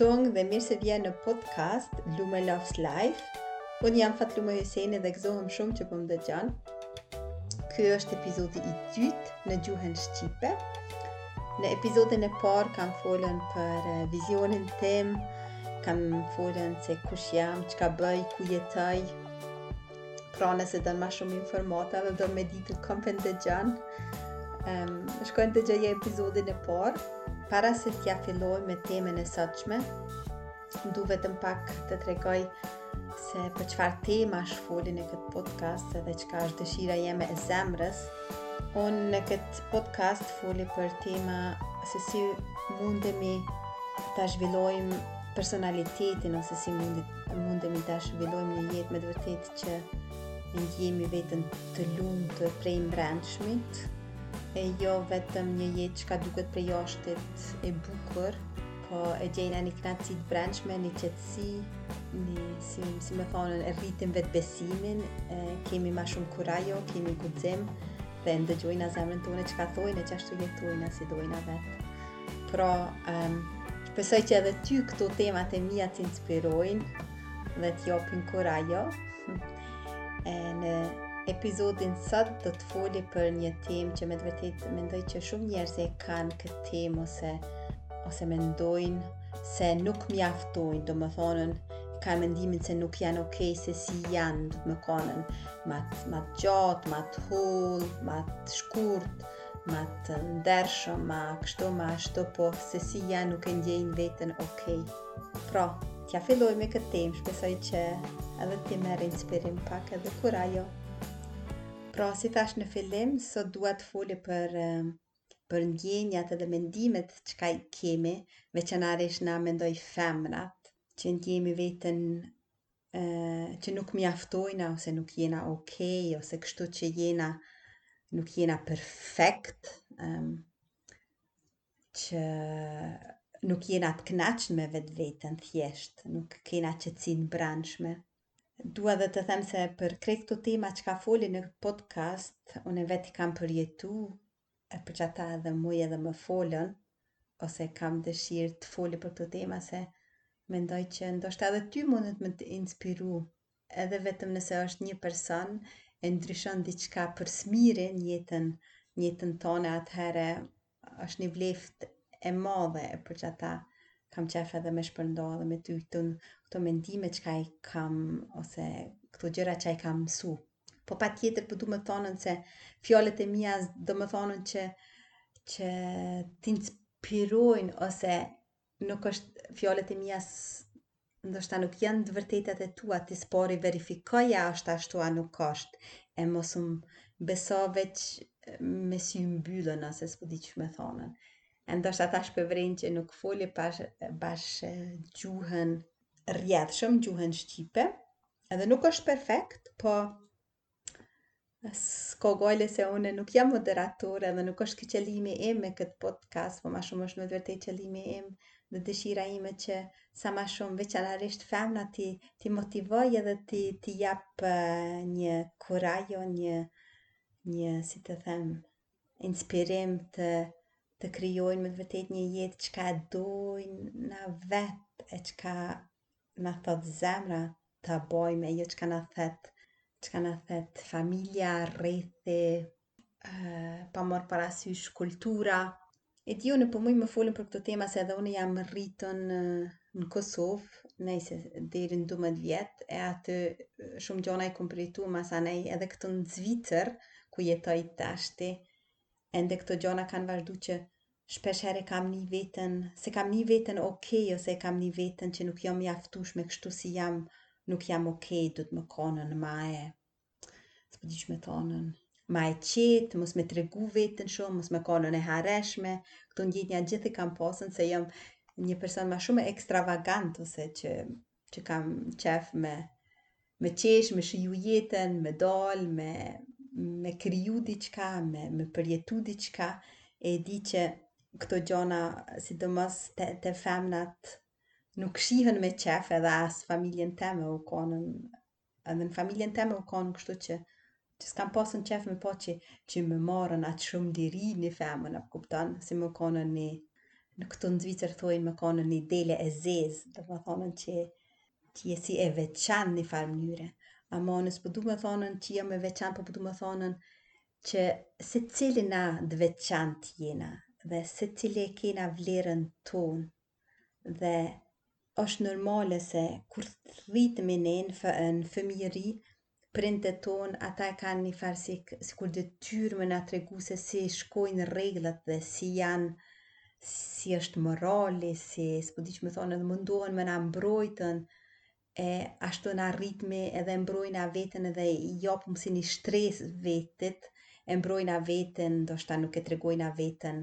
Tung dhe mirë se vjen në podcast Lume Loves Life. Unë jam Fatlume Hyseni dhe gëzohem shumë që po më dëgjon. Ky është epizodi i dytë në gjuhën shqipe. Në epizodin e parë kam folën për eh, vizionin tim, kam folën se kush jam, çka bëj, ku jetoj. Pra nëse don ma shumë informata dhe don me ditë kon je tu ndëgju, um, shko ndëgjoje epizodin e parë. Para se t'ia filloj me temen e sotshme, du vetëm pak të tregoj se për çfarë tema foli në këtë podcast dhe çka është dëshira jeme e zemrës. Unë në këtë podcast foli për tema se si mundemi ta zhvillojmë personalitetin ose si mundit Mundemi ta zhvillojmë një jetë me të vërtetë që ndjemi veten të lumtur prej mbrendshmit e jo vetëm një jetë që ka duket prej jashtit e bukur, po e gjejna një knaci të brendshme, një qetësi, një si si me thonë e rritim vetëbesimin, e, kemi ma shumë kurajo, kemi guxim dhe ndëgjojna zemrën tonë çka thojnë, qashtu jetojna si dojna vetë. Pra, um, shpresoj që edhe ty këto temat e mia të inspirojnë dhe të jopin kurajo. E në epizodin sot do të foli për një temë që me të vërtet mendoj që shumë njerëz e kanë këtë temë ose ose mendojnë se nuk mjaftojnë, domethonën kanë mendimin se nuk janë okej, se si janë, do me konën ma të gjatë, ma të hollë, ma të shkurt, Ma të ndershëm, ma kështu, ma ashtu, po se si janë nuk e ndjejnë vetën ok. Pra, t'ia filloj me këtë temë, shpresoj që edhe ti merr inspirim pak edhe kurajo. Pra, si thash në fillim, sot dua të foli për për ndjenjat edhe mendimet çka i kemi, veçanarisht na mendoj femrat, që ndjemi vetën që nuk mjaftojna ose nuk jena ok ose kështu që jena nuk jena perfekt um, që nuk jena të knaqën me vetveten thjesht nuk kena qetësinë e brendshme Du edhe të them se për krejt këto tema çka foli në podcast, unë vetë kam përjetu E për qata edhe muj edhe me folën, ose kam dëshirë të foli për këto tema se mendoj që ndoshta edhe ty mundet me të inspiru, edhe vetëm nëse është një person e ndryshon diçka për s'miri n'jetën, n'jetën tonde atëhere është një vleft e madhe e për qata kam qejf edhe me shpërndo edhe me ty këto, këto mendime çka i kam ose këto gjëra që i kam mësu Po patjetër po du me thonën se fjalët e mija domethonën që, që t'inspirojnë ose nuk është fjalët e mija ndoshta nuk janë të vërtetat e tua, ti s'pari verifikoja është ashtu a nuk është, e mos më beso veç me sy mbyllën ose s'po di qysh me thonën. E ndoshta tash pe vren që nuk foli bash, bash gjuhën rrjedhshëm, gjuhën shqipe, edhe nuk është perfekt, po s'ka gajle se une nuk jam moderator edhe nuk është ky qëllimi im me këtë podcast, po ma shumë është me të vërtetë qëllimi im dhe dëshira ime që sa ma shumë veçanarisht femna t'i, t'i motivoj edhe t'i, t'i jap një kurajo, një, një, si të them, inspirim të, të krijojnë me të vërtetë një jetë çka dojna na vetë e çka na thot zemra ta bojmë e jo çka na thet çka na thet familja, rrethi, pa marrë parasysh kultura. E di unë po mujë më folën për këto tema se edhe unë jam rritun në Kosovë, nejse deri në 12 vjet e aty shumë gjona i kom përjetu masanej edhe këtu në Zvicër ku jetoj tashti ende këto gjona kanë vazhdu që Shpeshherë e kam ni veten, s'e kam ni veten ok ose e kam ni veten që nuk jom mjaftushme kështu si jam nuk jam ok duhet me kanën ma e s'po di qysh me thanën ma e qetë mos me tregu veten shumë mos me kanën e hareshme këto ndjenja gjithë i kam pasën se jam një person ma shumë ekstravagant ose që që kam qef me me qesh, me shiju jetën, me dal, me me kriju diçka, me me përjetu diçka, e di që këto gjona, sidomos te, te femnat, nuk shihen me qef edhe ashtu n'familjen teme u konën Edhe në familjen teme u kanë kështu që që s'kan pasën qef me pa që, që me marrën a shumë n'diri një femën, apo kupton, si me kanë një, në këtu në Zvicër thojnë me kanë një dele e zezë, domethonën që ti je si e veçantë n'një farë mënyre. Ama në s'po du me thonën që jam e veçantë, po po du me thonën që secili na të veçantë jena, dhe secili e kena vlerën tonë, dhe është normale se kur t'rritemi ne në fëën, fëmijëri, prindët tonë, ata e kanë një farë si, sikur detyrë me na tregu se si shkojnë rregullat dhe si janë, si është morali, si s'po di qysh me thonë edhe mundohen me na mbrojtën, e ashtu na rritmi edhe mbrojna vetën edhe japëm si një shtresë vetit, e mbrojna vetën, ndoshta nuk e tregojna vetën,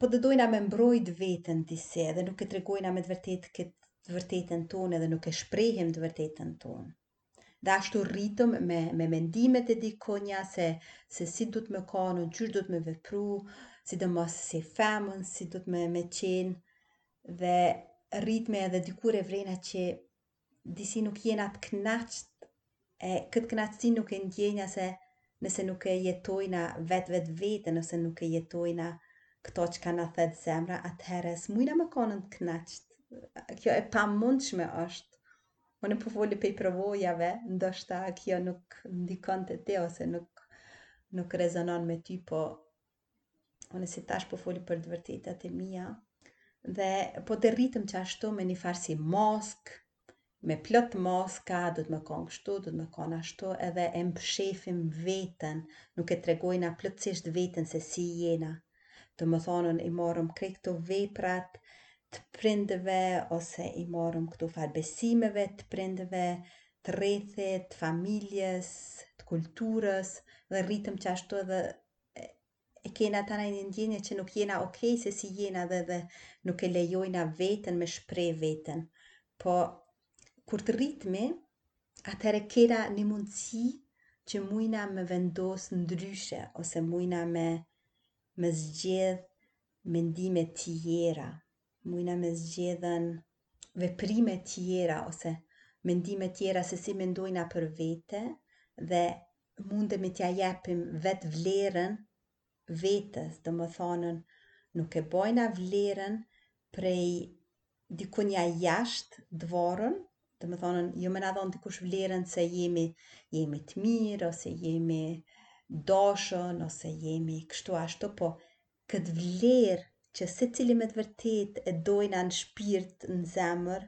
po de dojna me mbrojt veten disi edhe nuk e tregojna me të vërtetë këtë të vërtetën tonë edhe nuk e shprehim të vërtetën tonë. Dhe ashtu rritem me, me mendimet e dikujna se, se si duhet me kanun, qysh duhet me vepru, sidomos si femën, si duhet me, me qenë, dhe rritemi edhe dikur e vrena që Disi nuk jena të kënaqt e këtë kënaqësi nuk e ndjejna se nëse nuk e jetojna vet vet veten ose nuk e jetojna këto çka na thot zemra atëherë s'mujna me kon të kënaqt kjo e pamundshme është unë po foli pej përvojave ndoshta kjo nuk ndikon te ti ose nuk nuk rezonon me ty po Unë si tash po foli për të vërtetat e mia dhe po de rritem që ashtu me një farë si maskë, me plot maska, duhet me konë kështu, duhet me konë ashtu, edhe e mshefim veten, nuk e tregojna plotësisht veten se si jena. Domethonën i marrëm krej këto veprat të prindëve, ose i marrëm këto farë besimeve të prindëve, të rrethit, të familjes, të kulturës, dhe rritem që ashtu edhe e kena tana një ndjenje që nuk jena ok se si jena dhe dhe nuk e lejojna veten me shpreh veten. Po, kur të rritmi, atëherë kena një mundësi që mujna me vendos ndryshe, ose mujna me, me zgjedh mendime tjera, Mujna me zgjedhën veprime tjera ose mendime tjera se si mendojna për vete dhe mundemi t'ja jepim vetë vlerën vetes, domethonën, nuk e bajna vlerën prej dikujna jashtë t'varun, domethonën, jo me na dhonë dikush vlerën se jemi, jemi të mirë, ose jemi t'dashun, ose jemi kështu ashtu, po Këtë vlerë që secili me të vërtetë e dojna në shpirt, në zemër,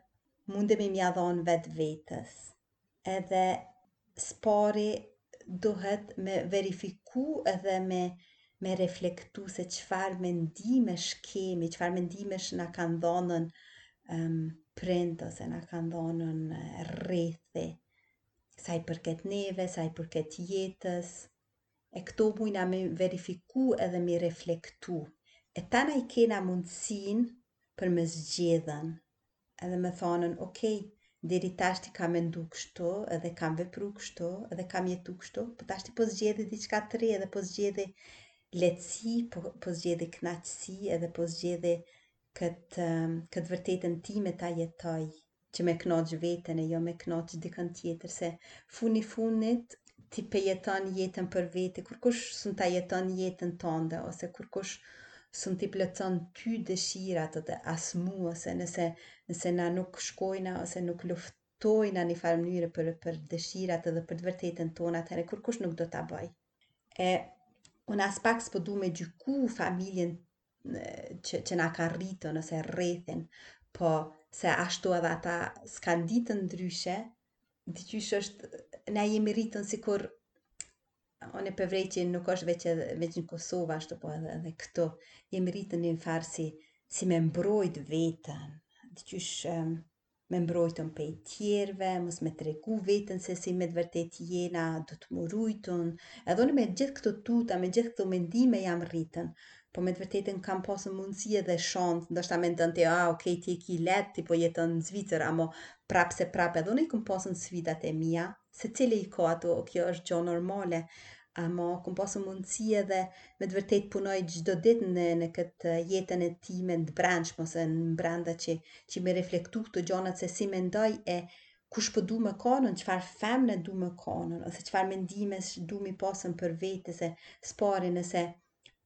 mundemi m'ia dhanë vetë vetes. Edhe së pari duhet me verifiku edhe me me reflektu se çfarë mendimesh kemi, çfarë mendimesh na kanë dhënën um, prindt ose na kanë dhënën rrethi sa i përket neve, sa i përket jetës, E këto mujna m'i verifiku edhe m'i reflektu. E tana i kena mundësinë për me zgjedhën edhe me thanën ok, deri tashti kam mendu kështu edhe kam vepru kështu edhe kam jetu kështu, po tashti po zgjedhi diçka të re edhe po zgjedhi lehtësi, po, po zgjedhi kënaqësi edhe po zgjedhi këtë, këtë të vërtetën time ta jetoj. që me kënaq veten e jo me kënaq dikën tjetër se funi funit ti pe jeton jetën për vete kurkush sun ta jeton jetën tënde ose kurkush sun t'i plotëson ty dëshirat dhe as mu ose nëse nëse na nuk shkojna ose nuk luftojna në farë mënyre për për dëshirat dhe për të vërtetën tonë atëherë kurkush nuk do ta bëj e unë aspak s'po du me gjyku familjen që, që na ka rritur ose rrethin, po se ashtu edhe ata s'kanë ditë ndryshe, diqysh është, na jemi rritën sikur, unë po e vrej që nuk është veç, veç në Kosovë, ashtu po edhe, edhe këtu, jemi rritën një farë si, si me mbrojt vetën, diqysh, me mbrojtën pej tjerve, mos me tregu vetën se si me të vërtet jena, do të mu rujtën, edhe unë me gjithë këto tuta, me gjithë këto mendime jam rritën, po me të vërtetën kam pasën mundësi edhe shansë, ndoshta mendon ti, ah, okej, okay, ti e ki letë, ti po jeton në Zvicër, amo prapë se prapë edhe unë i kom pasën sfidat e mija, Secili i ka ato, kjo është gjo normale, ama kom pasë mundësi edhe me të vërtet punoj çdo ditë në, në këtë jetën e time të brendshme ose në brenda që, që me reflektu këto gjanat se si mendoj e kush po du me kanën, çfarë femne du me kanën, ose çfarë mendimesh du mi pasën për vete se spari nëse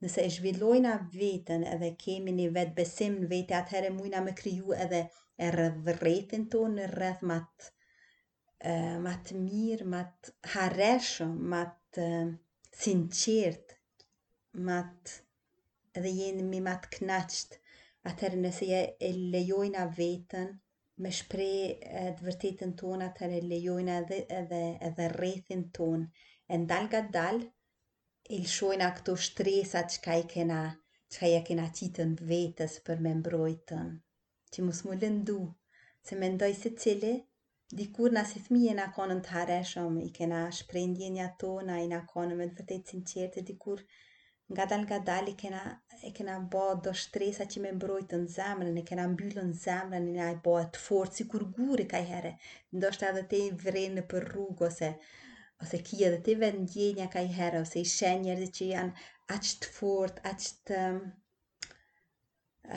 Nëse e zhvillojna vetën edhe kemi një vetëbesim në vete, atëherë mujna me kriju edhe rrethin tonë një rreth ma të ma të mirë, ma të hareshëm, ma të sinqert, ma të edhe jemi ma të knaqtë, atëherë nëse ja e lejojna vetën, me shpre të vërtetën tonë, atëherë e lejojna edhe, edhe, edhe rrethin tonë, e dalëngadalë, i lëshojna këto shtresa çka i kena, çka ia kena qitën vetes për me mbrojtën, që mos mu lëndu, se mendoj secili, dikur na si fëmijë jena kanën të hareshëm, i kena shpreh ndjenjat tona, jena kanën me të vërtetë sinqertë e dikur ngadalë ngadalë i kena e kena ba do shtresa që me mbrojtën zemrën, e kena mbyllën zemrën, jena ba të fortë sikur guri kajhere, ndoshta edhe ti i vren nëpër rrugë ose ose ki edhe ti vetë ndjenja kajhere ose i sheh njerëzit që janë aq të fortë, aq të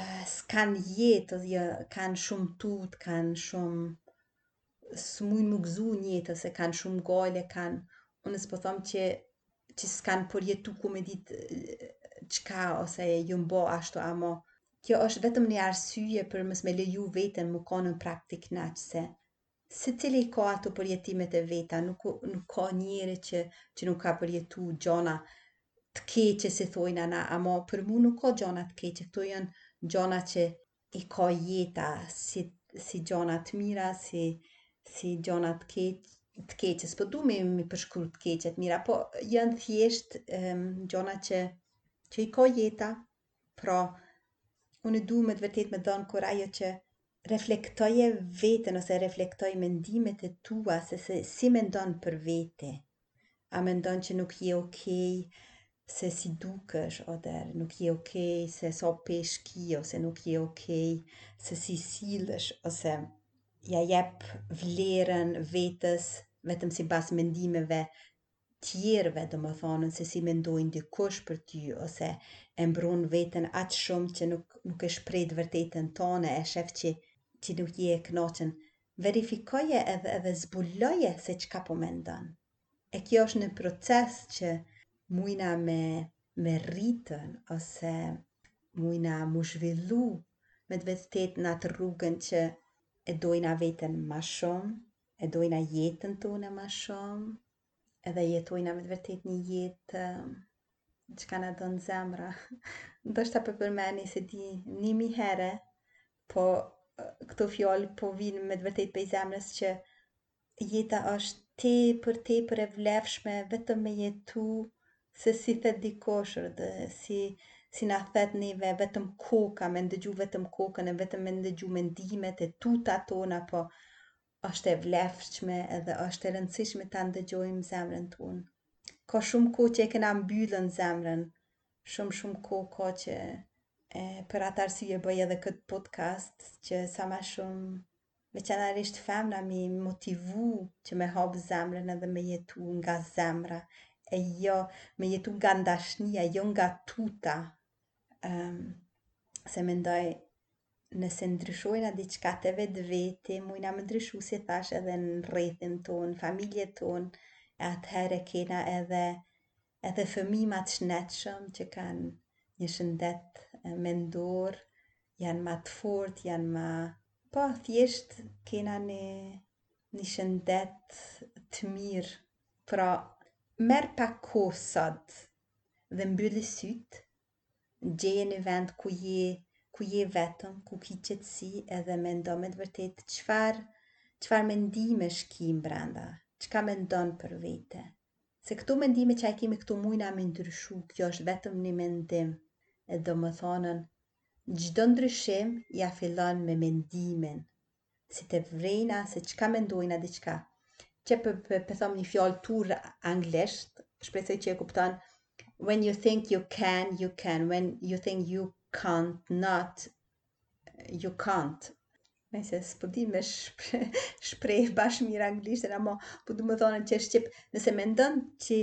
uh, s'kan jetë, jo, kanë shumë tut, kanë shumë s'mujn me gëzu jetë, se kanë shumë gajle, kanë, unë s'po thom që, që s'kanë përjetu ku me ditë çka, ose ju mbo ashtu, amo, kjo është vetëm një arsye për mos me leju vetën me konën praktik në që se, Secili i ka ato përjetimet e veta, nuk nuk ka njeri që që nuk ka përjetu gjana të keqe, si thojnë, ana amo për mu nuk ka gjana të keqe, këto jan gjana që i ka jeta, si si gjana të mira, si si gjana të keq të keqe, s'po du me i përshkru të keqe, të mira po jan thjesht gjana që që i ka jeta. Pra, unë e du me të vërtet me dhonë kurajo që reflektoje veten ose reflektoji mendimet e tua se, se si mendon për vete. A mendon që nuk je okej se si dukesh, oder nuk je okej se so peshë ki, ose nuk je okej se si sillesh, ose ja jep vlerën vetes vetëm sipas mendimeve tjerëve domethonë se si mendojnë dikush për ty ose e mbron veten aq shumë që nuk nuk e shpreh të vërtetën tone e shef që nuk je e knoqën verifikoje edhe edhe zbuloje se çka po mendon e kjo është ni proces që mujna me u rritën ose mujna m'u zhvillu me të vërtet në atë rrugën që e dojna veten ma shumë e dojna jetën tonë ma shumë, edhe jetojna me të vërtet një jetë që ka na don zemra. Ndoshta po përmeni s'e di, një mijë herë, po këto fjalë po vijnë me të vërtet prej zemrës që jeta është tepër tepër e vlefshme vetëm me jetu Se si thet dikush edhe si si na thet neve vetëm koka me ndëgju vetëm kokën e vetëm me ndëgju mendimet e tutat tona po është e vlefshme edhe është e rëndësishme ta ndëgjojmë zemrën tonë ka shumë kohë që e kena mbyllën zemrën shumë shumë kohë ka që e për atë arsye bëj edhe këtë podcast që sa ma shumë Veçanërisht femnat me i motivu që me hap zemrën edhe me jetu nga zemra e jo me jetu nga ndashnia, jo nga tuta. Um, se mendoj nëse ndryshojna diçka te vetveti, mujna me ndryshu si thash edhe në rrethin ton, familje ton, e atëherë kena edhe edhe fëmijë ma të shnetshëm që kanë një shëndet mendor janë ma të fortë janë ma po thjesht kena një një shëndet të mirë pra merr pak kohë sot dhe mbylli sytë gjeje një vend ku je ku je vetëm ku ki qetësi edhe mendo me të vërtetë çfarë çfarë mendimesh ki mbrenda çka mendon për vete Se këto mendime që e kemi këto mujna me ndryshu, kjo është vetëm një mendim, e domethënën çdo ndryshim ja fillon me mendimin, si e vrejna se çka mendojna. Diçka që për, po, po e thom një fjalë n'anglisht, shpresoj që e kupton, when you think you can, you can, when you think you cannot, you can't. Se s'po di me shprej bash mirë anglishtin, amo po du me thonë në shqip, nëse mendon që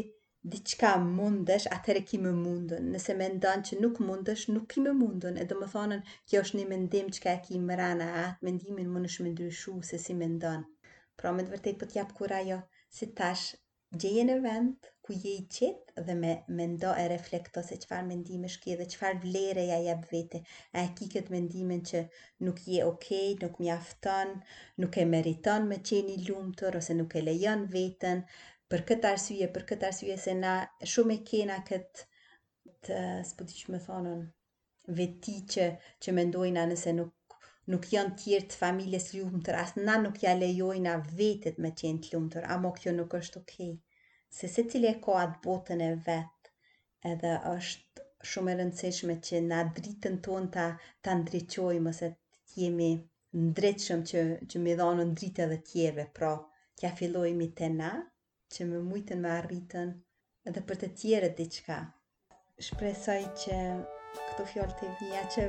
diçka mundesh, atëherë ki me mundun. Nëse mendon që nuk mundesh, nuk ki me mundun. E domethonën, kjo është një mendim çka e ki mrena, atë mendimin munësh me ndryshu se si mendon. Pra me të vërtetë po t'jap kurajo, si tash Gjeje një vend ku je i qetë dhe mendo e reflekto se çfarë mendimesh ke dhe çfarë vlere ja jep vetes. A e ki këtë mendimin që nuk je okay, nuk mjafton, nuk e meriton me qenë i lumtur ose nuk e lejon veten për këtë arsye, për këtë arsye se na shumë e kena këtë, s'po di qysh me thonën. veti që, që mendojna nëse nuk nuk janë tjerët e familjes lumtur, as na nuk ja lejojna vetet me qenë të lumtur, amo kjo nuk është okej. Okay. Se secili e ka atë botën e vet, edhe është shumë e rëndësishme që na dritën tonë ta, ta ndriçojmë, ose të jemi ndritshëm që, që me i dhonën dritë edhe tjerve, pra, t'ja fillojmi te na, që me mujtën me arritën edhe për të tjerët diçka. Shpresoj që këto fjalë të mia që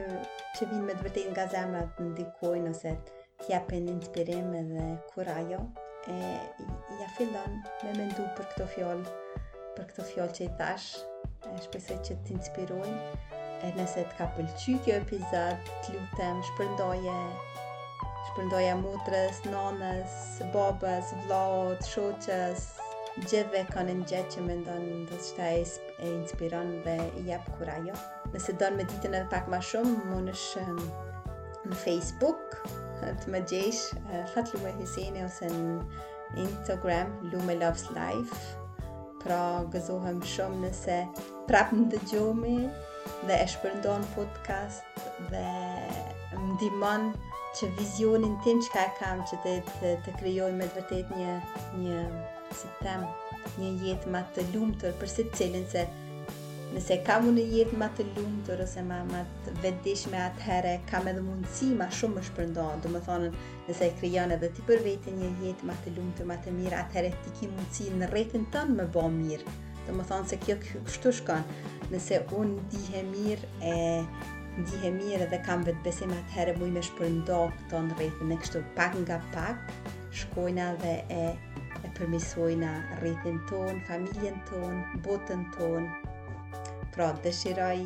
që vijnë me të vërtetë nga zemra të ndikojnë ose të japin inspirim edhe kurajo e ja fillon me mendu për këto fjalë për këto fjalë që i thash e shpresoj që të inspirojnë e nëse të ka pëlqy kjo epizod të lutem shpërndaje Shpërndaja motrës, nonës, babës, vllaut, shoqës, gjithve kon e njeh që mendon që ta e, e inspiron dhe i jep kurajo. Nëse don me ditën edhe pak ma shumë, munësh në Facebook, të më gjesh, Fatlume Hyseni ose në Instagram, Lume Loves Life, pra gëzohem shumë nëse prapë ndëgjohmi dhe e shpërndan podcast dhe më ndihmon që vizionin tim çka e kam që të, të, të krijoj me të vërtet një, një si tem, një jetë ma të lumtur për secilin se nëse kam unë një jetë ma të lumtur ose ma, ma të vetëdijshme atëhere kam edhe mundësi ma shumë me shpërnda domethonën nëse e krijon edhe ti për veti një jetë ma të lumtur, ma të mirë atëhere ti ki mundësi në rrethin ton me bo mirë Domethënë se kjo kështu shkon, nëse unë ndihem mirë e ndihem mirë edhe kam vetëbesim atëherë muj me shpërnda këto në rrethin e kështu pak nga pak shkojna dhe e, e përmirësojna rrethin tonë, familjen tonë, botën tonë pra dëshiroj